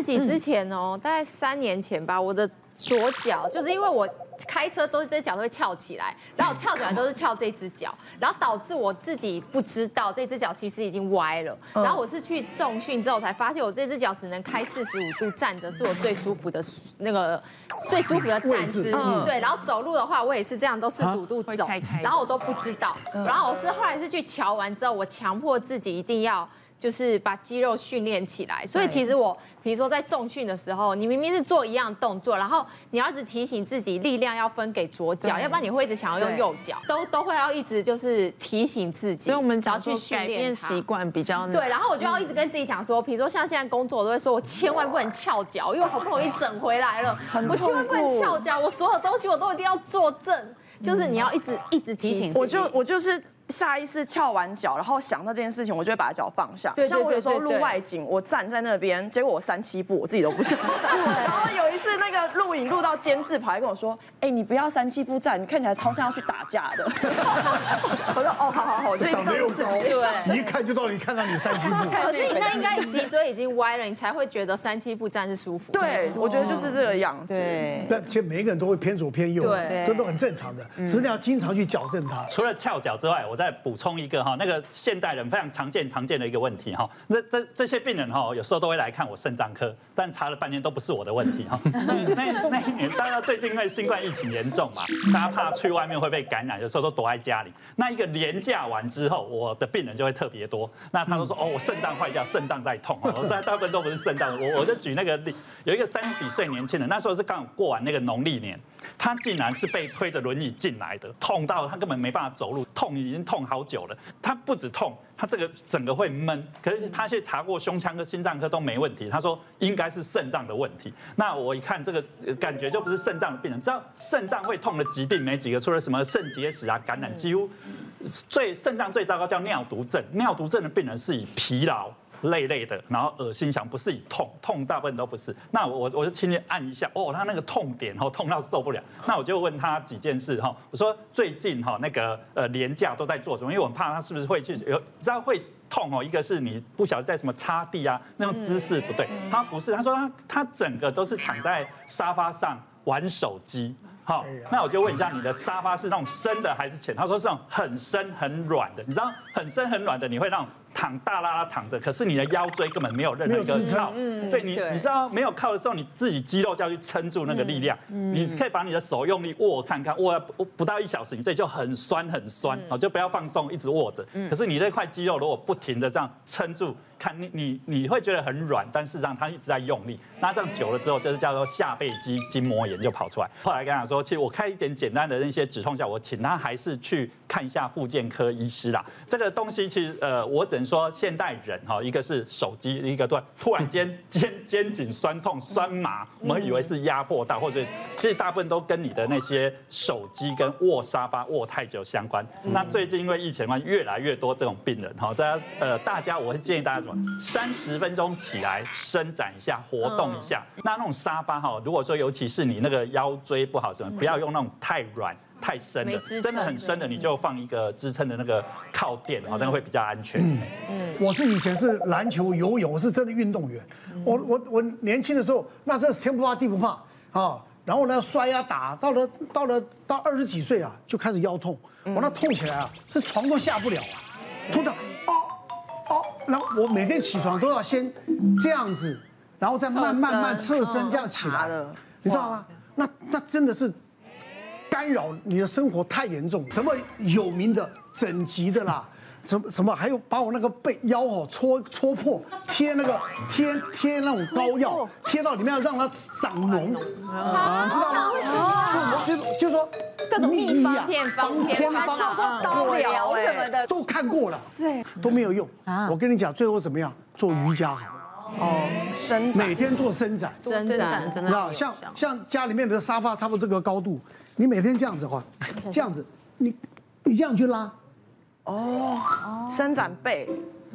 自己之前哦，大概三年前吧，我的左脚就是因为我。开车都是这脚都会翘起来，然后我翘起来都是翘这只脚，然后导致我自己不知道这只脚其实已经歪了。然后我是去重训之后才发现，我这只脚只能开四十五度站着，是我最舒服的那个最舒服的站姿。对，然后走路的话，我也是这样，都四十五度走，然后我都不知道。然后我是后来是去瞧完之后，我强迫自己一定要。就是把肌肉训练起来，所以其实我，比如说在重训的时候，你明明是做一样动作，然后你要一直提醒自己力量要分给左脚，要不然你会一直想要用右脚，都都会要一直就是提醒自己。所以我们只要去改变习惯比较难。对，然后我就要一直跟自己讲说，比如说像现在工作，我都会说我千万不能翘脚，因为我好不容易整回来了，我千万不能翘脚，我所有东西我都一定要坐正，就是你要一直一直提醒。我就我就是。下意识翘完脚，然后想到这件事情，我就会把脚放下。对像我有时候录外景，我站在那边，结果我三七步，我自己都不想。然后有一次那个录影录到监制跑来跟我说：“哎，你不要三七步站，你看起来超像要去打架的。”我说：“哦，好好好。”长得又高，对，你一看就到你看到你三七步。可是你那 应该脊椎已经歪了，你才会觉得三七步站是舒服。对，我觉得就是这个样子。对，那其实每一个人都会偏左偏右，对，这都很正常的，只是你要经常去矫正它。除了翘脚之外，我。再补充一个哈，那个现代人非常常见常见的一个问题哈，那这这些病人哈，有时候都会来看我肾脏科，但查了半天都不是我的问题哈。那那一年，大家最近因为新冠疫情严重嘛，大家怕去外面会被感染，有时候都躲在家里。那一个年假完之后，我的病人就会特别多。那他都说哦，我肾脏坏掉，肾脏在痛。但大部分都不是肾脏，我我就举那个例，有一个三十几岁年轻人，那时候是刚好过完那个农历年，他竟然是被推着轮椅进来的，痛到他根本没办法走路，痛已经。痛好久了，他不止痛，他这个整个会闷。可是他去查过胸腔科、心脏科都没问题，他说应该是肾脏的问题。那我一看这个感觉就不是肾脏的病人，知道肾脏会痛的疾病没几个，除了什么肾结石啊、感染，几乎最肾脏最糟糕叫尿毒症。尿毒症的病人是以疲劳。累累的，然后恶心想，不是以痛，痛大部分都不是。那我我就轻轻按一下，哦，他那个痛点哦，痛到受不了。那我就问他几件事哈，我说最近哈那个呃连假都在做什么？因为我怕他是不是会去有知道会痛哦。一个是你不晓得在什么擦地啊，那种姿势不对。他不是，他说他他整个都是躺在沙发上玩手机。好，那我就问一下，你的沙发是那种深的还是浅？他说是那种很深很软的。你知道很深很软的，你会让。躺大拉拉躺着，可是你的腰椎根本没有任何一个靠，对你，你知道没有靠的时候，你自己肌肉就要去撑住那个力量。你可以把你的手用力握看看，握不不到一小时，你这就很酸很酸，哦，就不要放松，一直握着。可是你那块肌肉如果不停的这样撑住，看你你你会觉得很软，但事实上它一直在用力。那这样久了之后，就是叫做下背肌筋膜炎就跑出来。后来跟他说，其实我开一点简单的那些止痛药，我请他还是去看一下复健科医师啦。这个东西其实呃，我只能说现代人哈，一个是手机，一个突突然间肩肩颈酸痛酸麻，我们以为是压迫到，或者其实大部分都跟你的那些手机跟卧沙发卧太久相关。那最近因为疫情嘛，越来越多这种病人哈，大家呃大家我会建议大家什么，三十分钟起来伸展一下，活动一下。那那种沙发哈，如果说尤其是你那个腰椎不好什么，不要用那种太软。太深了，真的很深的，你就放一个支撑的那个靠垫，好像会比较安全。嗯，我是以前是篮球、游泳，我是真的运动员。我我我年轻的时候，那真是天不怕地不怕啊。然后呢，摔呀打，到了到了到二十几岁啊，就开始腰痛。我那痛起来啊，是床都下不了啊，痛到哦哦。然后我每天起床都要先这样子，然后再慢慢慢侧身这样起来，你知道吗？那那真的是。干扰你的生活太严重，什么有名的整脊的啦，什么什么还有把我那个背腰哦戳戳破，贴那个贴贴那种膏药，贴到里面要让它长脓，你知道吗？就我就就说各种秘方偏方偏方啊，刀疗什么的都看过了，都没有用。我跟你讲，最后怎么样？做瑜伽好。哦，伸展，每天做伸展，伸展，真的，啊，像像家里面的沙发差不多这个高度。你每天这样子哈，这样子，你你这样去拉，哦，伸展背，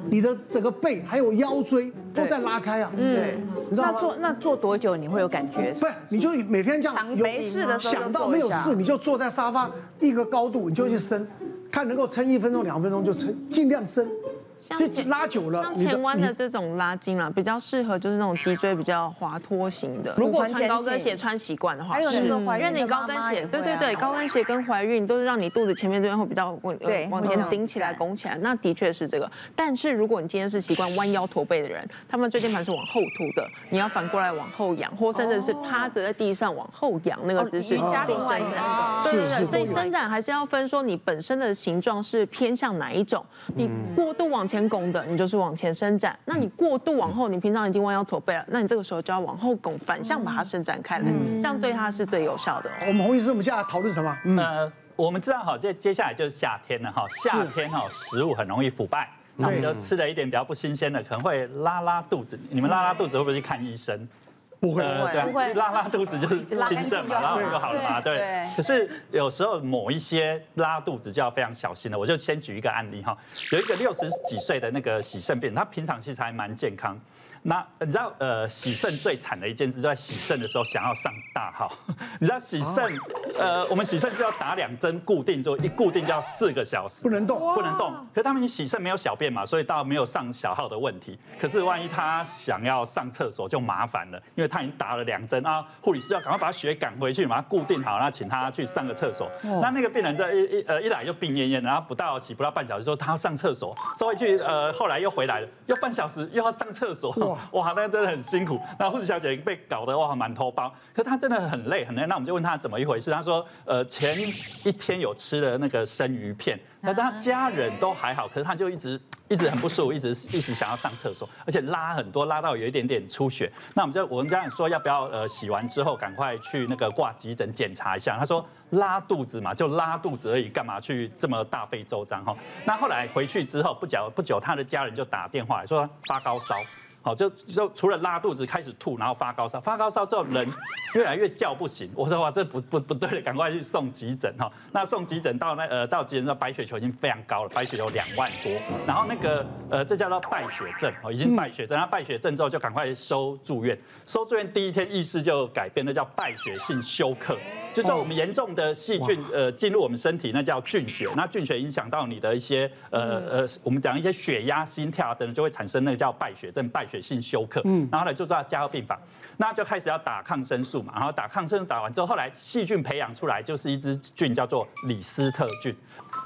你的整个背还有腰椎都在拉开啊。嗯，你知道吗？那做那做多久你会有感觉？不是，你就每天这样，没事的时候想到没有事，你就坐在沙发一个高度，你就去伸，看能够撑一分钟两分钟就撑，尽量伸，就拉久了，像前弯的这种拉筋啦，比较适合就是那种脊椎比较滑脱型的。如果穿高跟鞋穿习惯的话，是，因为你高跟鞋，对对对，高跟鞋跟怀孕都是让你肚子前面这边会比较稳，往前顶起来、拱起来，那的确是这个。但是如果你今天是习惯弯腰驼背的人，他们椎间盘是往后凸的，你要反过来往后仰，或甚至是趴着在地上往后仰那个姿势，瑜伽伸展。对对对，所以伸展还是要分说你本身的形状是偏向哪一种，你过度往前拱的，你就是往前伸展；那你过度往后，你平常已经弯腰驼背了，那你这个时候就要往后拱，反向把它伸展开来，这样对它是最有效的。我们洪医师，我们现在讨论什么？呃，我们知道哈，接接下来就是夏天了哈，夏天哈食物很容易腐败，那我们就吃了一点比较不新鲜的，可能会拉拉肚子。你们拉拉肚子会不会去看医生？不会，不会，拉拉肚子就是轻症嘛，拉完就好了嘛，对。可是有时候某一些拉肚子就要非常小心了。我就先举一个案例哈，有一个六十几岁的那个洗肾病人，他平常其实还蛮健康。那你知道呃洗肾最惨的一件事，就在洗肾的时候想要上大号。你知道洗肾呃我们洗肾是要打两针固定，就一固定就要四个小时，不能动，不能动。可是他们洗肾没有小便嘛，所以倒没有上小号的问题。可是万一他想要上厕所就麻烦了，因为他已经打了两针啊，护理师要赶快把血赶回去，把它固定好，然后请他去上个厕所。那那个病人在一一呃一来就病恹恹，然后不到洗不到半小时说他要上厕所，收回去呃后来又回来了，又半小时又要上厕所。哇，那真的很辛苦。那护士小姐被搞得哇满头包，可是她真的很累很累。那我们就问她怎么一回事，她说呃前一天有吃了那个生鱼片，那她家人都还好，可是她就一直一直很不舒服，一直一直想要上厕所，而且拉很多，拉到有一点点出血。那我们就我们家人说要不要呃洗完之后赶快去那个挂急诊检查一下。她说拉肚子嘛，就拉肚子而已，干嘛去这么大费周章哈？那后来回去之后不久不久，她的家人就打电话来说发高烧。好，就就除了拉肚子开始吐，然后发高烧，发高烧之后人越来越叫不醒。我说哇，这不不不对了，赶快去送急诊哈。那送急诊到那呃到急诊的白血球已经非常高了，白血球两万多。然后那个呃这叫做败血症哦，已经败血症。那败血症之后就赶快收住院，收住院第一天意识就改变，那叫败血性休克。就是说我们严重的细菌呃进入我们身体，那叫菌血。那菌血影响到你的一些呃呃，我们讲一些血压、心跳等等，就会产生那个叫败血症、败血性休克。嗯，然后呢就到加护病房，那就开始要打抗生素嘛。然后打抗生素打完之后，后来细菌培养出来就是一支菌叫做李斯特菌。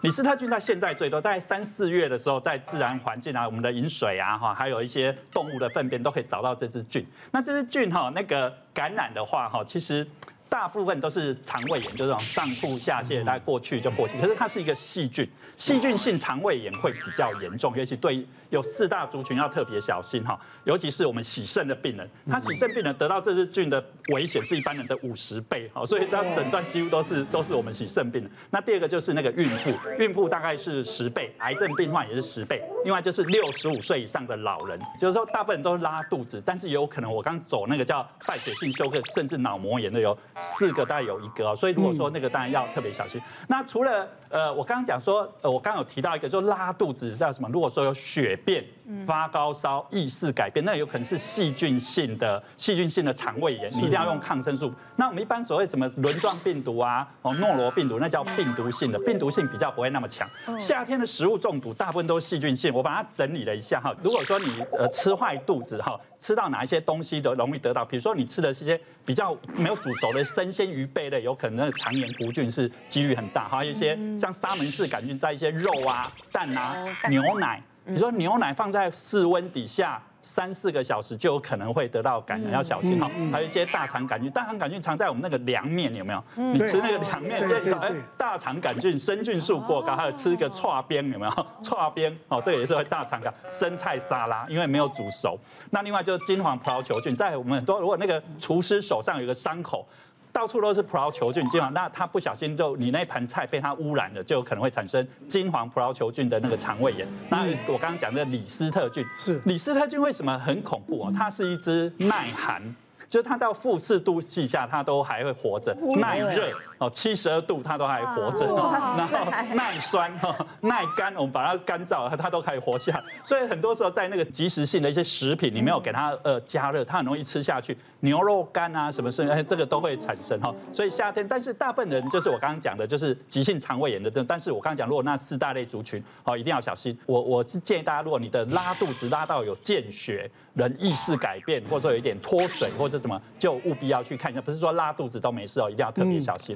李斯特菌在现在最多，在三四月的时候，在自然环境啊，我们的饮水啊哈，还有一些动物的粪便都可以找到这支菌。那这支菌哈，那个感染的话哈，其实。大部分都是肠胃炎，就是上吐下泻，大概过去就过去。可是它是一个细菌，细菌性肠胃炎会比较严重，尤其对有四大族群要特别小心哈。尤其是我们洗肾的病人，他洗肾病人得到这支菌的危险是一般人的五十倍，好，所以他诊断几乎都是都是我们洗肾病人。那第二个就是那个孕妇，孕妇大概是十倍，癌症病患也是十倍。另外就是六十五岁以上的老人，就是说大部分都是拉肚子，但是也有可能我刚走那个叫败血性休克，甚至脑膜炎的有。四个大概有一个哦，所以如果说那个当然要特别小心。那除了呃，我刚刚讲说，呃，我刚刚有提到一个，就拉肚子叫什么？如果说有血便、发高烧、意识改变，那有可能是细菌性的细菌性的肠胃炎，你一定要用抗生素。那我们一般所谓什么轮状病毒啊，哦，诺罗病毒，那叫病毒性的，病毒性比较不会那么强。夏天的食物中毒大部分都是细菌性，我把它整理了一下哈。如果说你呃吃坏肚子哈，吃到哪一些东西都容易得到，比如说你吃的是些比较没有煮熟的生鲜鱼贝类，有可能那个肠炎弧菌是几率很大。还有一些像沙门氏杆菌在一些肉啊、蛋啊、牛奶，比如说牛奶放在室温底下。三四个小时就有可能会得到感染，要小心哈。还有一些大肠杆菌，大肠杆菌藏在我们那个凉面，有没有？你吃那个凉面，对，哎，大肠杆菌生菌数过高，还有吃一个串边，有没有？串边哦，这个也是会大肠杆。生菜沙拉因为没有煮熟。那另外就是金黄葡萄球菌，在我们很多如果那个厨师手上有个伤口。到处都是葡萄球菌，基本上那它不小心就你那盘菜被它污染了，就有可能会产生金黄葡萄球菌的那个肠胃炎。那我刚刚讲的李斯特菌是李斯特菌为什么很恐怖哦？它是一只耐寒，就是它到负四度气下它都还会活着，耐热。哦七十二度它都还活着，然后耐酸哈耐干，我们把它干燥，它都可以活下。所以很多时候在那个即时性的一些食品，你没有给它呃加热，它很容易吃下去。牛肉干啊什么事，哎这个都会产生哈。所以夏天，但是大部分人就是我刚刚讲的，就是急性肠胃炎的症。但是我刚刚讲，如果那四大类族群，哦一定要小心。我我是建议大家，如果你的拉肚子拉到有见血，人意识改变，或者说有一点脱水或者什么，就务必要去看一下。不是说拉肚子都没事哦，一定要特别小心。